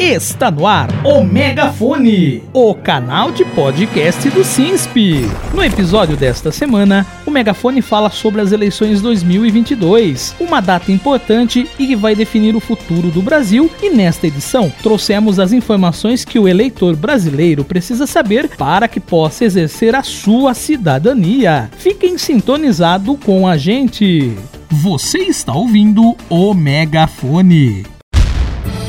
Está no ar o Megafone, o canal de podcast do SINSP. No episódio desta semana, o Megafone fala sobre as eleições 2022, uma data importante e que vai definir o futuro do Brasil. E nesta edição, trouxemos as informações que o eleitor brasileiro precisa saber para que possa exercer a sua cidadania. Fiquem sintonizados com a gente. Você está ouvindo o Megafone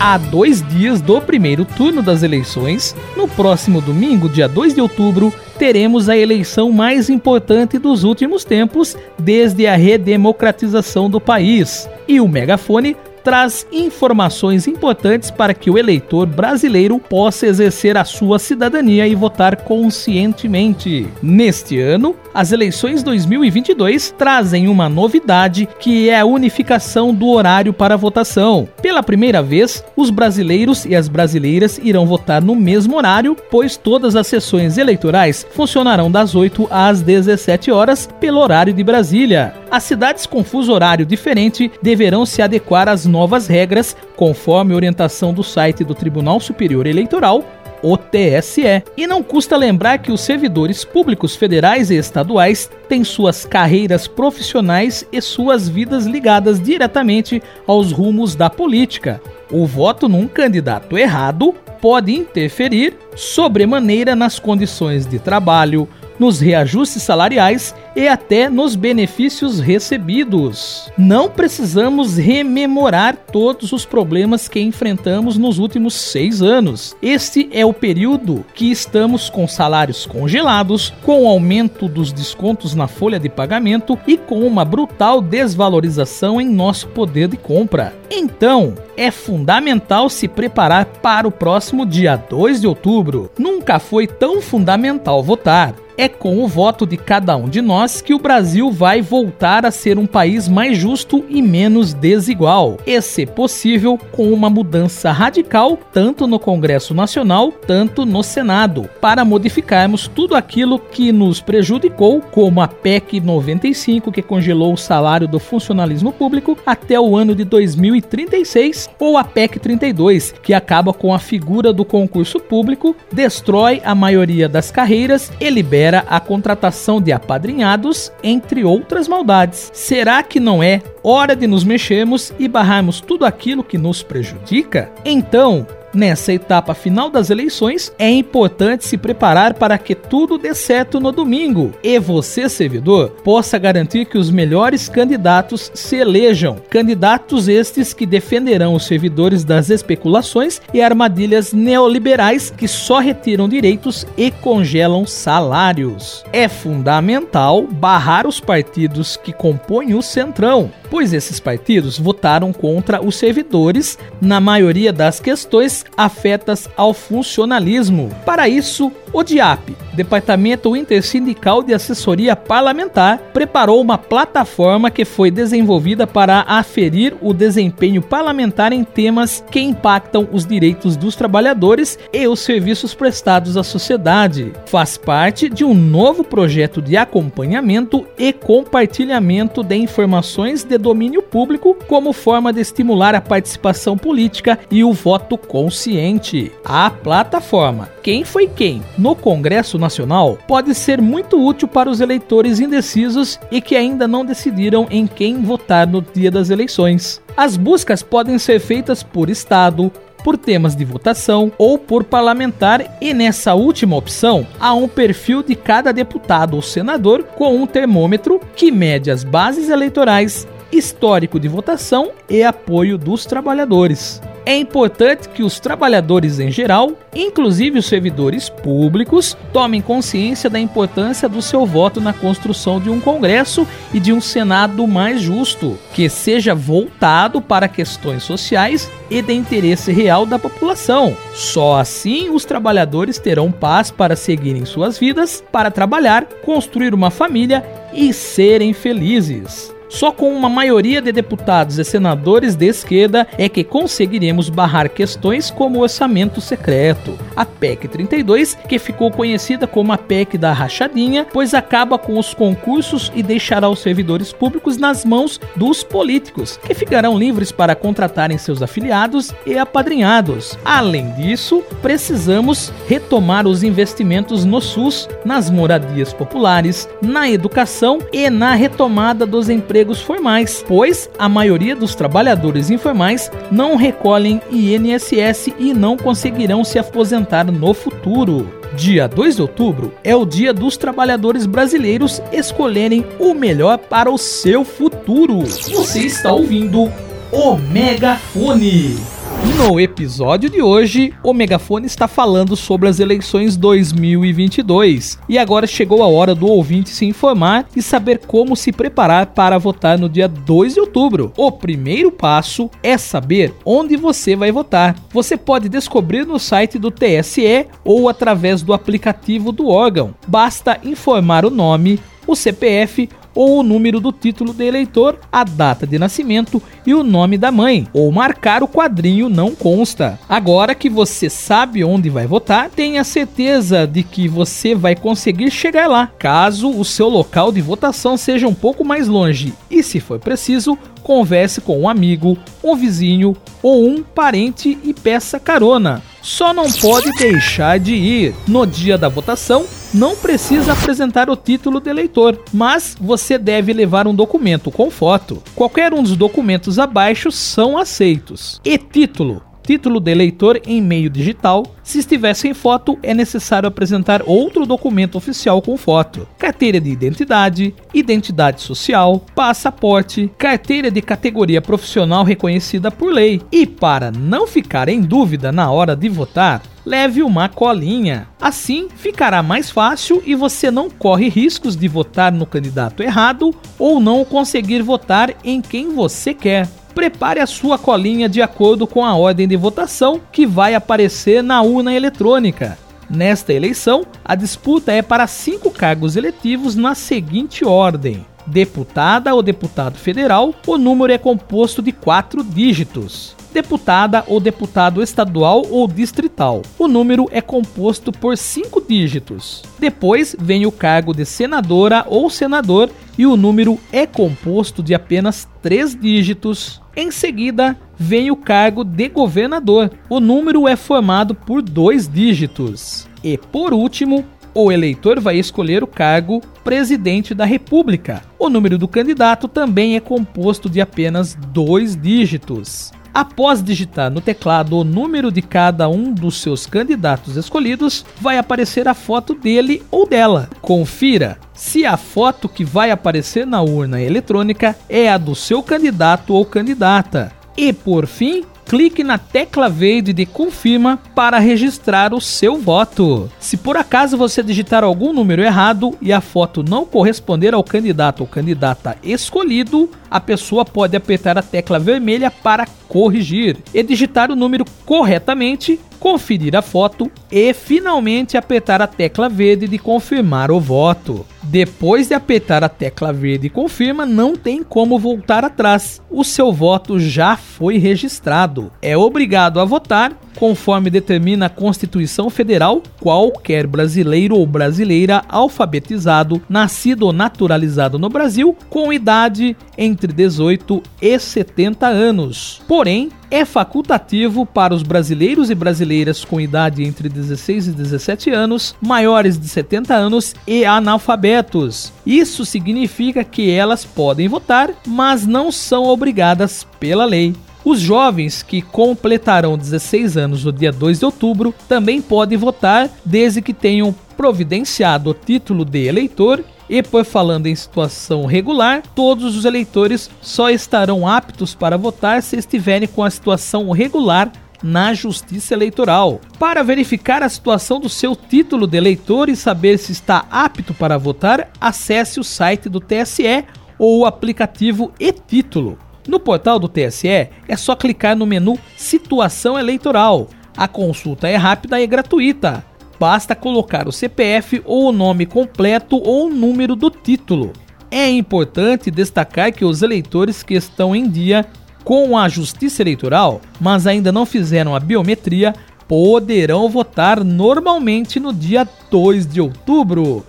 a dois dias do primeiro turno das eleições, no próximo domingo, dia 2 de outubro, teremos a eleição mais importante dos últimos tempos desde a redemocratização do país. E o megafone traz informações importantes para que o eleitor brasileiro possa exercer a sua cidadania e votar conscientemente. Neste ano, as eleições 2022 trazem uma novidade que é a unificação do horário para votação. Pela primeira vez, os brasileiros e as brasileiras irão votar no mesmo horário, pois todas as sessões eleitorais funcionarão das 8 às 17 horas pelo horário de Brasília. As cidades com fuso horário diferente deverão se adequar às novas regras, conforme orientação do site do Tribunal Superior Eleitoral o TSE. E não custa lembrar que os servidores públicos federais e estaduais têm suas carreiras profissionais e suas vidas ligadas diretamente aos rumos da política. O voto num candidato errado pode interferir sobremaneira nas condições de trabalho, nos reajustes salariais e até nos benefícios recebidos. Não precisamos rememorar todos os problemas que enfrentamos nos últimos seis anos. Este é o período que estamos com salários congelados, com aumento dos descontos na folha de pagamento e com uma brutal desvalorização em nosso poder de compra. Então, é fundamental se preparar para o próximo dia 2 de outubro. Nunca foi tão fundamental votar. É com o voto de cada um de nós que o Brasil vai voltar a ser um país mais justo e menos desigual. E se possível, com uma mudança radical tanto no Congresso Nacional, tanto no Senado, para modificarmos tudo aquilo que nos prejudicou, como a PEC 95 que congelou o salário do funcionalismo público até o ano de 2036, ou a PEC 32, que acaba com a figura do concurso público, destrói a maioria das carreiras e libera era a contratação de apadrinhados, entre outras maldades. Será que não é hora de nos mexermos e barrarmos tudo aquilo que nos prejudica? Então, Nessa etapa final das eleições, é importante se preparar para que tudo dê certo no domingo e você, servidor, possa garantir que os melhores candidatos se elejam. Candidatos estes que defenderão os servidores das especulações e armadilhas neoliberais que só retiram direitos e congelam salários. É fundamental barrar os partidos que compõem o Centrão, pois esses partidos votaram contra os servidores na maioria das questões afetas ao funcionalismo. Para isso, o DIAP, Departamento Intersindical de Assessoria Parlamentar, preparou uma plataforma que foi desenvolvida para aferir o desempenho parlamentar em temas que impactam os direitos dos trabalhadores e os serviços prestados à sociedade. Faz parte de um novo projeto de acompanhamento e compartilhamento de informações de domínio público como forma de estimular a participação política e o voto consciente. A plataforma Quem Foi Quem no Congresso Nacional pode ser muito útil para os eleitores indecisos e que ainda não decidiram em quem votar no dia das eleições. As buscas podem ser feitas por estado, por temas de votação ou por parlamentar, e nessa última opção há um perfil de cada deputado ou senador com um termômetro que mede as bases eleitorais, histórico de votação e apoio dos trabalhadores. É importante que os trabalhadores em geral, inclusive os servidores públicos, tomem consciência da importância do seu voto na construção de um Congresso e de um Senado mais justo, que seja voltado para questões sociais e de interesse real da população. Só assim os trabalhadores terão paz para seguirem suas vidas, para trabalhar, construir uma família e serem felizes. Só com uma maioria de deputados e senadores de esquerda é que conseguiremos barrar questões como o orçamento secreto. A PEC 32, que ficou conhecida como a PEC da rachadinha, pois acaba com os concursos e deixará os servidores públicos nas mãos dos políticos, que ficarão livres para contratarem seus afiliados e apadrinhados. Além disso, precisamos retomar os investimentos no SUS, nas moradias populares, na educação e na retomada dos empregos formais, pois a maioria dos trabalhadores informais não recolhem INSS e não conseguirão se aposentar no futuro. Dia 2 de outubro é o dia dos trabalhadores brasileiros escolherem o melhor para o seu futuro. Você está ouvindo o Megafone. No episódio de hoje, o Megafone está falando sobre as eleições 2022 e agora chegou a hora do ouvinte se informar e saber como se preparar para votar no dia 2 de outubro. O primeiro passo é saber onde você vai votar. Você pode descobrir no site do TSE ou através do aplicativo do órgão. Basta informar o nome, o CPF ou o número do título de eleitor, a data de nascimento e o nome da mãe, ou marcar o quadrinho não consta. Agora que você sabe onde vai votar, tenha certeza de que você vai conseguir chegar lá, caso o seu local de votação seja um pouco mais longe e, se for preciso, converse com um amigo, um vizinho ou um parente e peça carona. Só não pode deixar de ir. No dia da votação, não precisa apresentar o título de eleitor, mas você deve levar um documento com foto. Qualquer um dos documentos abaixo são aceitos. E título? Título de eleitor em meio digital. Se estiver sem foto, é necessário apresentar outro documento oficial com foto: carteira de identidade, identidade social, passaporte, carteira de categoria profissional reconhecida por lei. E para não ficar em dúvida na hora de votar, leve uma colinha. Assim ficará mais fácil e você não corre riscos de votar no candidato errado ou não conseguir votar em quem você quer prepare a sua colinha de acordo com a ordem de votação que vai aparecer na urna eletrônica. Nesta eleição, a disputa é para cinco cargos eletivos na seguinte ordem: deputada ou deputado federal, o número é composto de quatro dígitos. Deputada ou deputado estadual ou distrital, o número é composto por cinco dígitos. Depois vem o cargo de senadora ou senador e o número é composto de apenas três dígitos. Em seguida, vem o cargo de governador. O número é formado por dois dígitos. E por último, o eleitor vai escolher o cargo presidente da República. O número do candidato também é composto de apenas dois dígitos. Após digitar no teclado o número de cada um dos seus candidatos escolhidos, vai aparecer a foto dele ou dela. Confira se a foto que vai aparecer na urna eletrônica é a do seu candidato ou candidata. E por fim, clique na tecla verde de confirma para registrar o seu voto. Se por acaso você digitar algum número errado e a foto não corresponder ao candidato ou candidata escolhido, a pessoa pode apertar a tecla vermelha para corrigir e digitar o número corretamente, conferir a foto e finalmente apertar a tecla verde de confirmar o voto. Depois de apertar a tecla verde confirma, não tem como voltar atrás. O seu voto já foi registrado. É obrigado a votar conforme determina a Constituição Federal, qualquer brasileiro ou brasileira alfabetizado, nascido ou naturalizado no Brasil, com idade entre 18 e 70 anos. Porém, é facultativo para os brasileiros e brasileiras com idade entre 16 e 17 anos, maiores de 70 anos e analfabetos. Isso significa que elas podem votar, mas não são obrigadas pela lei. Os jovens que completarão 16 anos no dia 2 de outubro também podem votar desde que tenham providenciado o título de eleitor e por falando em situação regular, todos os eleitores só estarão aptos para votar se estiverem com a situação regular na Justiça Eleitoral. Para verificar a situação do seu título de eleitor e saber se está apto para votar, acesse o site do TSE ou o aplicativo e-título. No portal do TSE é só clicar no menu Situação Eleitoral. A consulta é rápida e gratuita basta colocar o CPF ou o nome completo ou o número do título. É importante destacar que os eleitores que estão em dia com a Justiça Eleitoral, mas ainda não fizeram a biometria, poderão votar normalmente no dia 2 de outubro.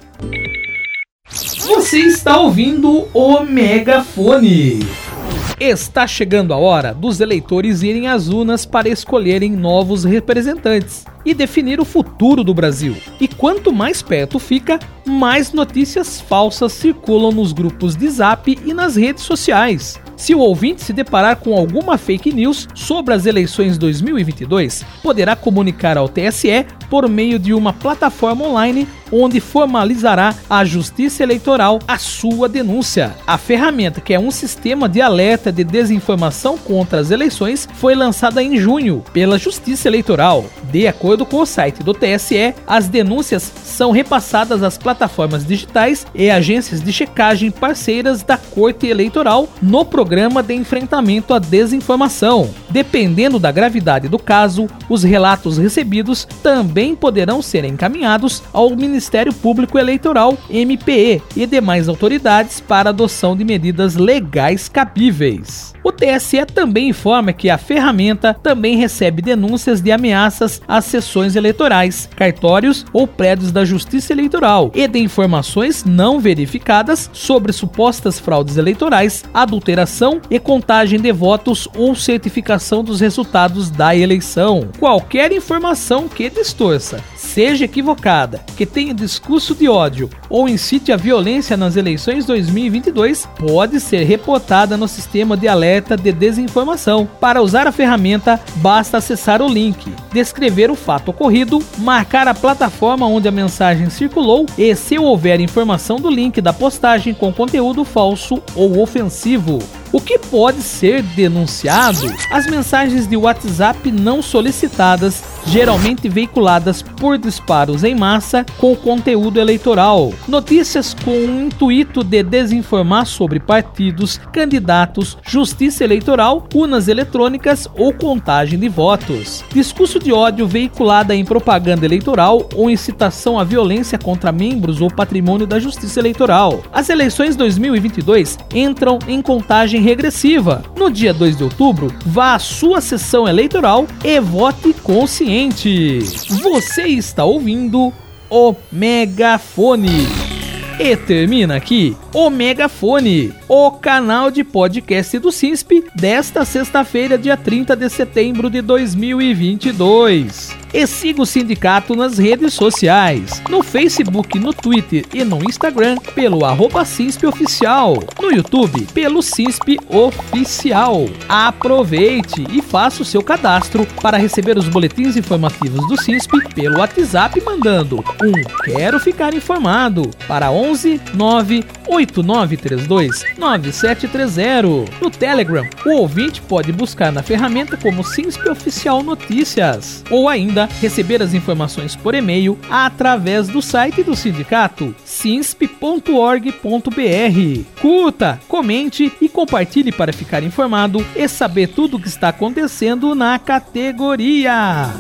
Você está ouvindo o Megafone. Está chegando a hora dos eleitores irem às urnas para escolherem novos representantes e definir o futuro do Brasil. E quanto mais perto fica, mais notícias falsas circulam nos grupos de zap e nas redes sociais. Se o ouvinte se deparar com alguma fake news sobre as eleições 2022, poderá comunicar ao TSE por meio de uma plataforma online onde formalizará a Justiça Eleitoral a sua denúncia. A ferramenta, que é um sistema de alerta de desinformação contra as eleições, foi lançada em junho pela Justiça Eleitoral. De acordo com o site do TSE, as denúncias são repassadas às plataformas digitais e agências de checagem parceiras da Corte Eleitoral no programa de enfrentamento à desinformação. Dependendo da gravidade do caso, os relatos recebidos também poderão ser encaminhados ao Ministério Público Eleitoral, MPE, e demais autoridades para adoção de medidas legais cabíveis. O TSE também informa que a ferramenta também recebe denúncias de ameaças às sessões eleitorais, cartórios ou prédios da Justiça Eleitoral e de informações não verificadas sobre supostas fraudes eleitorais, adulteração e contagem de votos ou certificação dos resultados da eleição. Qualquer informação que distorça seja equivocada, que tenha discurso de ódio ou incite a violência nas eleições 2022, pode ser reportada no sistema de alerta de desinformação. Para usar a ferramenta, basta acessar o link, descrever o fato ocorrido, marcar a plataforma onde a mensagem circulou e, se houver informação do link da postagem com conteúdo falso ou ofensivo. O que pode ser denunciado? As mensagens de WhatsApp não solicitadas, geralmente veiculadas por disparos em massa com conteúdo eleitoral. Notícias com o intuito de desinformar sobre partidos, candidatos, justiça eleitoral, urnas eletrônicas ou contagem de votos. Discurso de ódio veiculada em propaganda eleitoral ou incitação à violência contra membros ou patrimônio da justiça eleitoral. As eleições 2022 entram em contagem regressiva. No dia 2 de outubro, vá à sua sessão eleitoral e vote consciente. Você está ouvindo o Megafone. E termina aqui o Megafone, o canal de podcast do SINSP desta sexta-feira, dia 30 de setembro de 2022 e siga o sindicato nas redes sociais, no Facebook, no Twitter e no Instagram pelo arroba Oficial, no YouTube pelo CISP Oficial. Aproveite e faça o seu cadastro para receber os boletins informativos do CISP pelo WhatsApp mandando um Quero Ficar Informado para 11 9 8932 9730. No Telegram, o ouvinte pode buscar na ferramenta como CISP Oficial Notícias ou ainda ainda receber as informações por e-mail através do site do sindicato sinsp.org.br. Curta, comente e compartilhe para ficar informado e saber tudo o que está acontecendo na categoria.